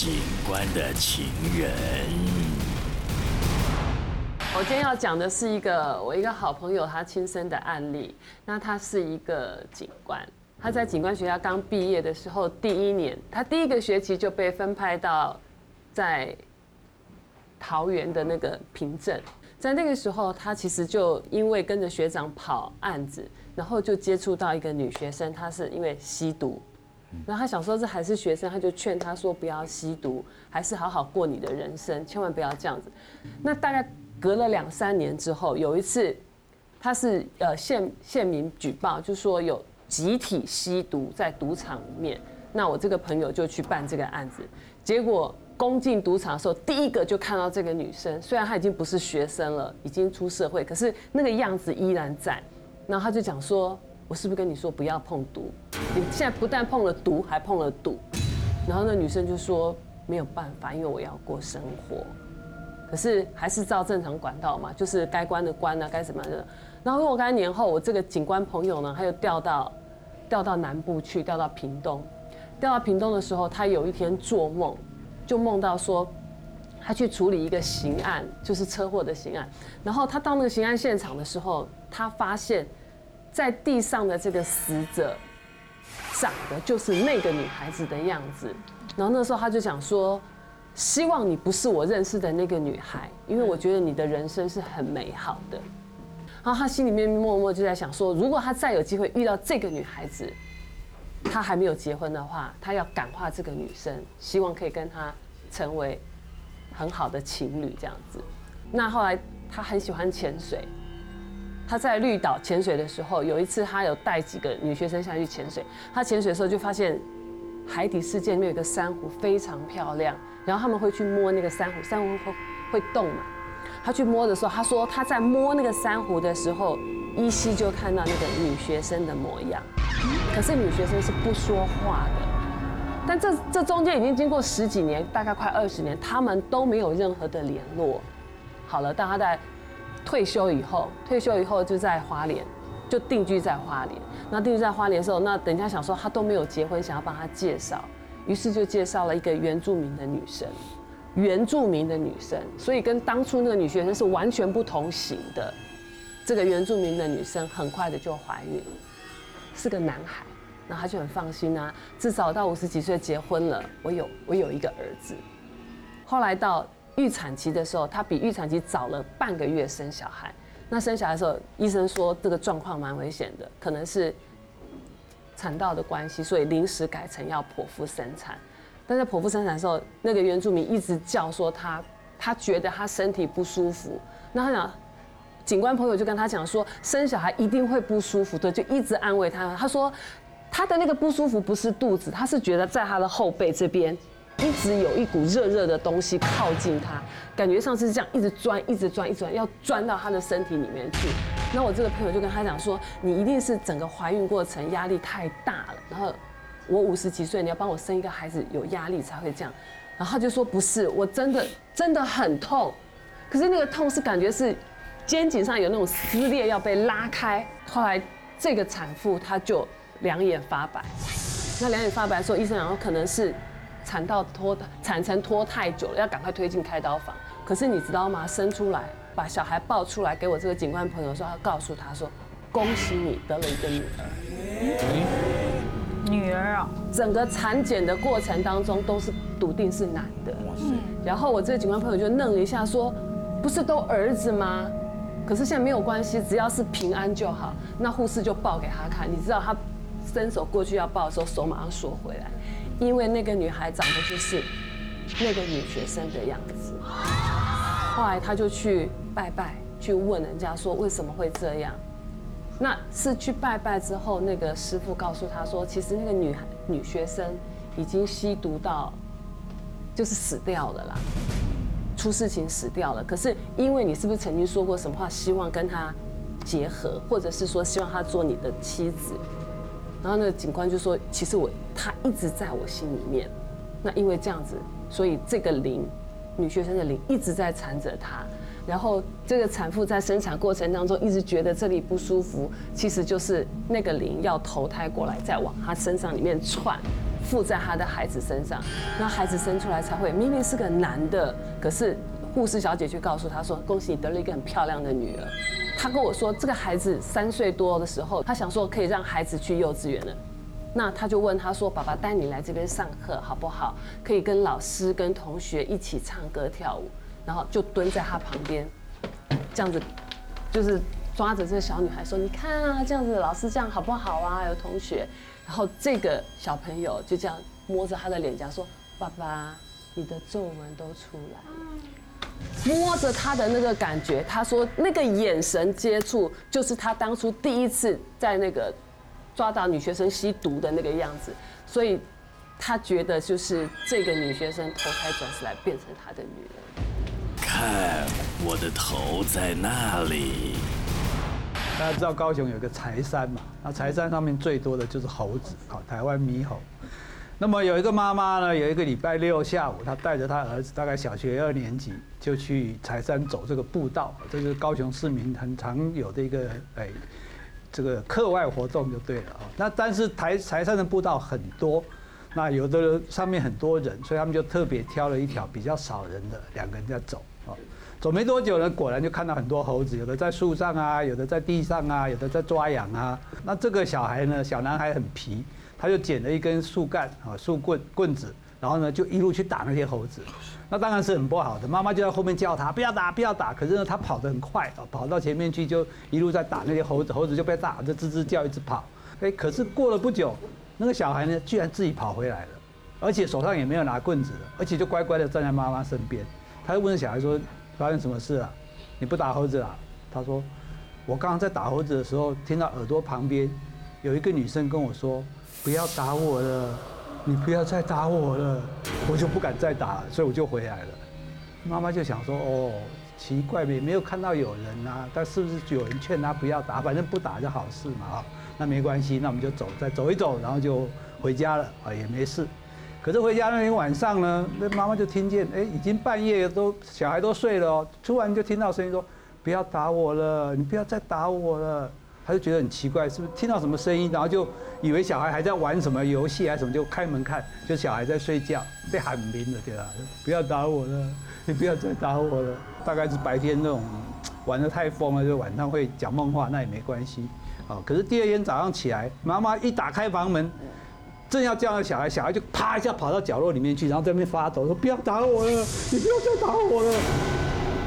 警官的情人。我今天要讲的是一个我一个好朋友他亲身的案例。那他是一个警官，他在警官学校刚毕业的时候，第一年他第一个学期就被分派到在桃园的那个平镇。在那个时候，他其实就因为跟着学长跑案子，然后就接触到一个女学生，她是因为吸毒。然后他想说这还是学生，他就劝他说不要吸毒，还是好好过你的人生，千万不要这样子。那大概隔了两三年之后，有一次他是呃县县民举报，就说有集体吸毒在赌场里面。那我这个朋友就去办这个案子，结果攻进赌场的时候，第一个就看到这个女生，虽然她已经不是学生了，已经出社会，可是那个样子依然在。然后他就讲说。我是不是跟你说不要碰毒？你现在不但碰了毒，还碰了赌。然后那女生就说没有办法，因为我要过生活。可是还是照正常管道嘛，就是该关的关啊，该什么的。然后若干年后，我这个警官朋友呢，他又调到调到南部去，调到屏东。调到屏东的时候，他有一天做梦，就梦到说他去处理一个刑案，就是车祸的刑案。然后他到那个刑案现场的时候，他发现。在地上的这个死者，长得就是那个女孩子的样子。然后那时候他就讲说，希望你不是我认识的那个女孩，因为我觉得你的人生是很美好的。然后他心里面默默就在想说，如果他再有机会遇到这个女孩子，他还没有结婚的话，他要感化这个女生，希望可以跟她成为很好的情侣这样子。那后来他很喜欢潜水。他在绿岛潜水的时候，有一次他有带几个女学生下去潜水。他潜水的时候就发现海底世界里面有个珊瑚非常漂亮，然后他们会去摸那个珊瑚，珊瑚会会动嘛。他去摸的时候，他说他在摸那个珊瑚的时候，依稀就看到那个女学生的模样。可是女学生是不说话的。但这这中间已经经过十几年，大概快二十年，他们都没有任何的联络。好了，大家在。退休以后，退休以后就在花莲，就定居在花莲。那定居在花莲的时候，那等一下想说他都没有结婚，想要帮他介绍，于是就介绍了一个原住民的女生，原住民的女生，所以跟当初那个女学生是完全不同型的。这个原住民的女生很快的就怀孕，是个男孩，那他就很放心啊，至少到五十几岁结婚了，我有我有一个儿子。后来到。预产期的时候，她比预产期早了半个月生小孩。那生小孩的时候，医生说这个状况蛮危险的，可能是产道的关系，所以临时改成要剖腹生产。但在剖腹生产的时候，那个原住民一直叫说他他觉得他身体不舒服。那他讲，警官朋友就跟他讲说，生小孩一定会不舒服的，就一直安慰他。他说他的那个不舒服不是肚子，他是觉得在他的后背这边。一直有一股热热的东西靠近他，感觉上是这样，一直钻，一直钻，一直钻，要钻到他的身体里面去。那我这个朋友就跟他讲说：“你一定是整个怀孕过程压力太大了，然后我五十几岁，你要帮我生一个孩子，有压力才会这样。”然后他就说：“不是，我真的真的很痛，可是那个痛是感觉是肩颈上有那种撕裂要被拉开。”后来这个产妇她就两眼发白，那两眼发白的时候，医生讲说可能是。产道拖产程拖太久了，要赶快推进开刀房。可是你知道吗？生出来把小孩抱出来给我这个警官朋友说，要告诉他说，恭喜你得了一个女儿。女儿啊！整个产检的过程当中都是笃定是男的。然后我这个警官朋友就愣了一下，说，不是都儿子吗？可是现在没有关系，只要是平安就好。那护士就抱给他看，你知道他伸手过去要抱的时候，手马上缩回来。因为那个女孩长得就是那个女学生的样子，后来他就去拜拜，去问人家说为什么会这样。那是去拜拜之后，那个师傅告诉他说，其实那个女孩女学生已经吸毒到就是死掉了啦，出事情死掉了。可是因为你是不是曾经说过什么话，希望跟他结合，或者是说希望他做你的妻子？然后那个警官就说：“其实我他一直在我心里面，那因为这样子，所以这个灵，女学生的灵一直在缠着他。然后这个产妇在生产过程当中一直觉得这里不舒服，其实就是那个灵要投胎过来，再往她身上里面窜，附在她的孩子身上，那孩子生出来才会明明是个男的，可是护士小姐却告诉他说：“恭喜你得了一个很漂亮的女儿。”他跟我说，这个孩子三岁多的时候，他想说可以让孩子去幼稚园了。那他就问他说：“爸爸带你来这边上课好不好？可以跟老师、跟同学一起唱歌跳舞。”然后就蹲在他旁边，这样子，就是抓着这个小女孩说：“你看啊，这样子老师这样好不好啊？有同学。”然后这个小朋友就这样摸着他的脸颊说：“爸爸，你的皱纹都出来了。”摸着他的那个感觉，他说那个眼神接触，就是他当初第一次在那个。抓到女学生吸毒的那个样子，所以他觉得就是这个女学生投胎转世来变成他的女人。看我的头在那里。大家知道高雄有个柴山嘛？那柴山上面最多的就是猴子，好，台湾猕猴。那么有一个妈妈呢，有一个礼拜六下午，她带着她儿子，大概小学二年级，就去柴山走这个步道，这是高雄市民很常有的一个哎。这个课外活动就对了啊，那但是台台山的步道很多，那有的上面很多人，所以他们就特别挑了一条比较少人的，两个人在走啊，走没多久呢，果然就看到很多猴子，有的在树上啊，有的在地上啊，有的在抓痒啊。那这个小孩呢，小男孩很皮，他就捡了一根树干啊，树棍棍子，然后呢就一路去打那些猴子。那当然是很不好的，妈妈就在后面叫他不要打，不要打。可是呢，他跑得很快啊，跑到前面去就一路在打那些猴子，猴子就被打就吱吱叫，一直跑。哎，可是过了不久，那个小孩呢，居然自己跑回来了，而且手上也没有拿棍子，而且就乖乖的站在妈妈身边。他就问小孩说：“发生什么事了？你不打猴子了？”他说：“我刚刚在打猴子的时候，听到耳朵旁边有一个女生跟我说，不要打我了。”你不要再打我了，我就不敢再打，所以我就回来了。妈妈就想说：“哦，奇怪没没有看到有人啊，但是不是有人劝他不要打？反正不打就好事嘛啊，那没关系，那我们就走，再走一走，然后就回家了啊，也没事。可是回家那天晚上呢，那妈妈就听见，哎，已经半夜都小孩都睡了哦，突然就听到声音说：不要打我了，你不要再打我了。”他就觉得很奇怪，是不是听到什么声音，然后就以为小孩还在玩什么游戏还是什么，就开门看，就小孩在睡觉，被喊名了，对吧？不要打我了，你 不要再打我了。大概是白天那种玩的太疯了，就晚上会讲梦话，那也没关系。好，可是第二天早上起来，妈妈一打开房门，正要叫那小孩，小孩就啪一下跑到角落里面去，然后在那边发抖，说不要打我了，你不要再打我了。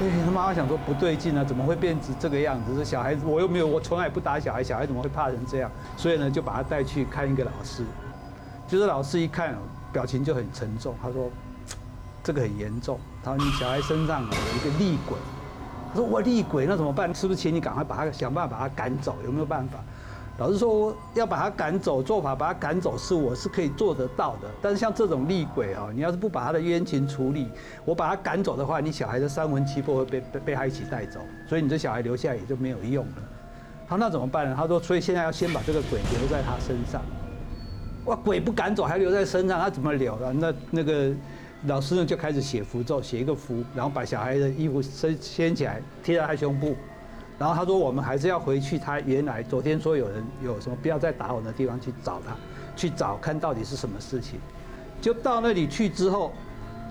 他妈妈想说不对劲啊，怎么会变成这个样子？这小孩子我又没有，我从来不打小孩，小孩怎么会怕成这样？所以呢，就把他带去看一个老师。就是老师一看，表情就很沉重。他说：“这个很严重。”他说：“你小孩身上有一个厉鬼。”他说：“我厉鬼那怎么办？是不是请你赶快把他想办法把他赶走？有没有办法？”老师说要把他赶走，做法把他赶走是我是可以做得到的。但是像这种厉鬼啊，你要是不把他的冤情处理，我把他赶走的话，你小孩的三魂七魄会被被他一起带走，所以你这小孩留下来也就没有用了。他那怎么办呢？他说，所以现在要先把这个鬼留在他身上。哇，鬼不赶走还留在身上，他怎么留啊？那那个老师呢就开始写符咒，写一个符，然后把小孩的衣服掀掀起来贴在他胸部。然后他说：“我们还是要回去。他原来昨天说有人有什么不要再打我的地方去找他，去找看到底是什么事情。就到那里去之后，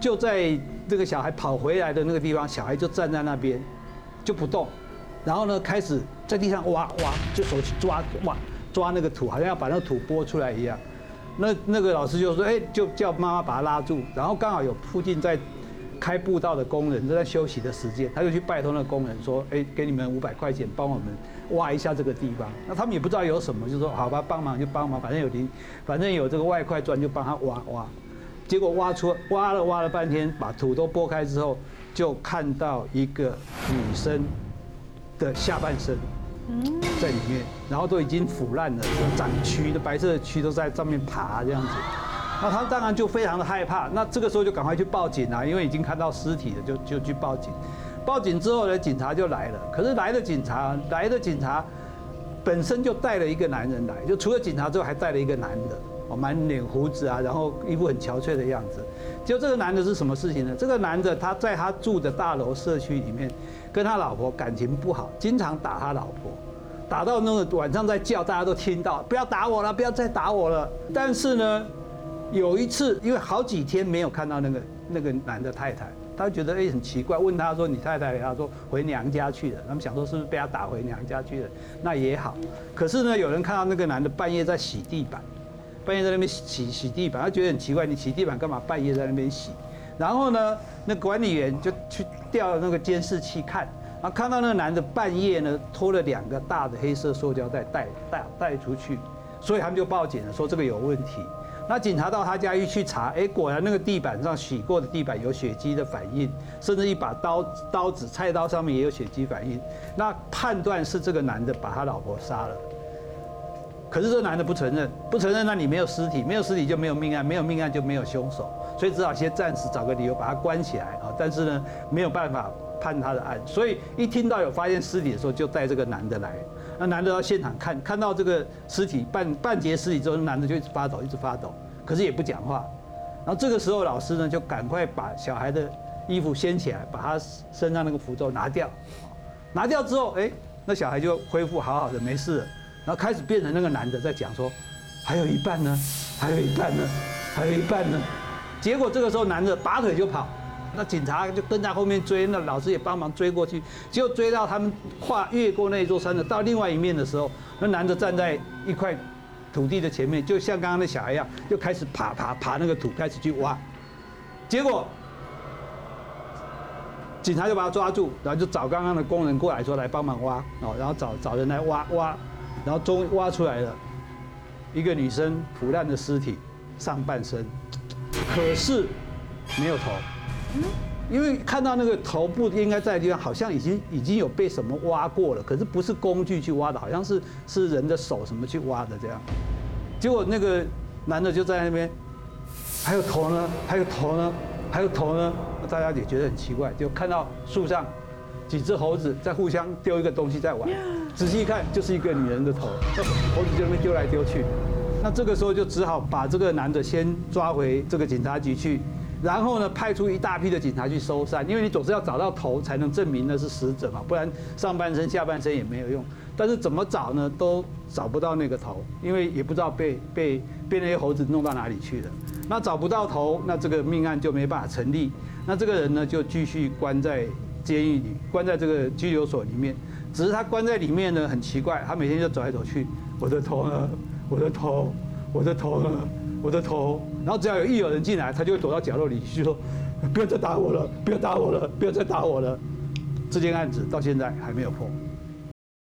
就在这个小孩跑回来的那个地方，小孩就站在那边，就不动。然后呢，开始在地上挖挖，就手去抓挖抓那个土，好像要把那个土拨出来一样。那那个老师就说：哎，就叫妈妈把他拉住。然后刚好有附近在。”开步道的工人都在休息的时间，他就去拜托那个工人说：“哎，给你们五百块钱，帮我们挖一下这个地方。”那他们也不知道有什么，就说：“好吧，帮忙就帮忙，反正有零，反正有这个外快砖，就帮他挖挖。”结果挖出挖了挖了半天，把土都拨开之后，就看到一个女生的下半身在里面，然后都已经腐烂了，长蛆的白色的蛆都在上面爬这样子。那他当然就非常的害怕，那这个时候就赶快去报警啊，因为已经看到尸体了，就就去报警。报警之后呢，警察就来了。可是来的警察，来的警察本身就带了一个男人来，就除了警察之外，还带了一个男的，哦，满脸胡子啊，然后一副很憔悴的样子。就这个男的是什么事情呢？这个男的他在他住的大楼社区里面，跟他老婆感情不好，经常打他老婆，打到那个晚上在叫，大家都听到，不要打我了，不要再打我了。但是呢。有一次，因为好几天没有看到那个那个男的太太，他觉得哎很奇怪，问他说你太太？他说回娘家去了。他们想说是不是被他打回娘家去了？那也好。可是呢，有人看到那个男的半夜在洗地板，半夜在那边洗洗地板，他觉得很奇怪，你洗地板干嘛半夜在那边洗？然后呢，那管理员就去调那个监视器看，然后看到那个男的半夜呢拖了两个大的黑色塑胶袋带带带出去，所以他们就报警了，说这个有问题。那警察到他家一去查，哎，果然那个地板上洗过的地板有血迹的反应，甚至一把刀刀子菜刀上面也有血迹反应。那判断是这个男的把他老婆杀了，可是这男的不承认，不承认，那你没有尸体，没有尸体就没有命案，没有命案就没有凶手，所以只好先暂时找个理由把他关起来啊。但是呢，没有办法判他的案，所以一听到有发现尸体的时候，就带这个男的来。那男的到现场看，看到这个尸体半半截尸体之后，男的就一直发抖，一直发抖，可是也不讲话。然后这个时候老师呢，就赶快把小孩的衣服掀起来，把他身上那个符咒拿掉。拿掉之后，哎，那小孩就恢复好好的，没事了。然后开始变成那个男的在讲说，还有一半呢，还有一半呢，还有一半呢。结果这个时候男的拔腿就跑。那警察就跟在后面追，那老师也帮忙追过去，结果追到他们跨越过那座山的到另外一面的时候，那男的站在一块土地的前面，就像刚刚那小孩一样，就开始爬爬爬那个土，开始去挖。结果警察就把他抓住，然后就找刚刚的工人过来说来帮忙挖哦，然后找找人来挖挖，然后终于挖出来了一个女生腐烂的尸体，上半身，可是没有头。因为看到那个头部应该在的地方，好像已经已经有被什么挖过了，可是不是工具去挖的，好像是是人的手什么去挖的这样。结果那个男的就在那边，还有头呢，还有头呢，还有头呢，大家也觉得很奇怪，就看到树上几只猴子在互相丢一个东西在玩，仔细一看就是一个女人的头，猴子就那边丢来丢去。那这个时候就只好把这个男的先抓回这个警察局去。然后呢，派出一大批的警察去搜山，因为你总是要找到头才能证明那是死者嘛，不然上半身、下半身也没有用。但是怎么找呢，都找不到那个头，因为也不知道被被被那些猴子弄到哪里去了。那找不到头，那这个命案就没办法成立。那这个人呢，就继续关在监狱里，关在这个拘留所里面。只是他关在里面呢，很奇怪，他每天就走来走去，我的头呢？我的头，我的头呢？我的头，然后只要有一有人进来，他就会躲到角落里去说：“不要再打我了，不要打我了，不要再打我了。”这件案子到现在还没有破。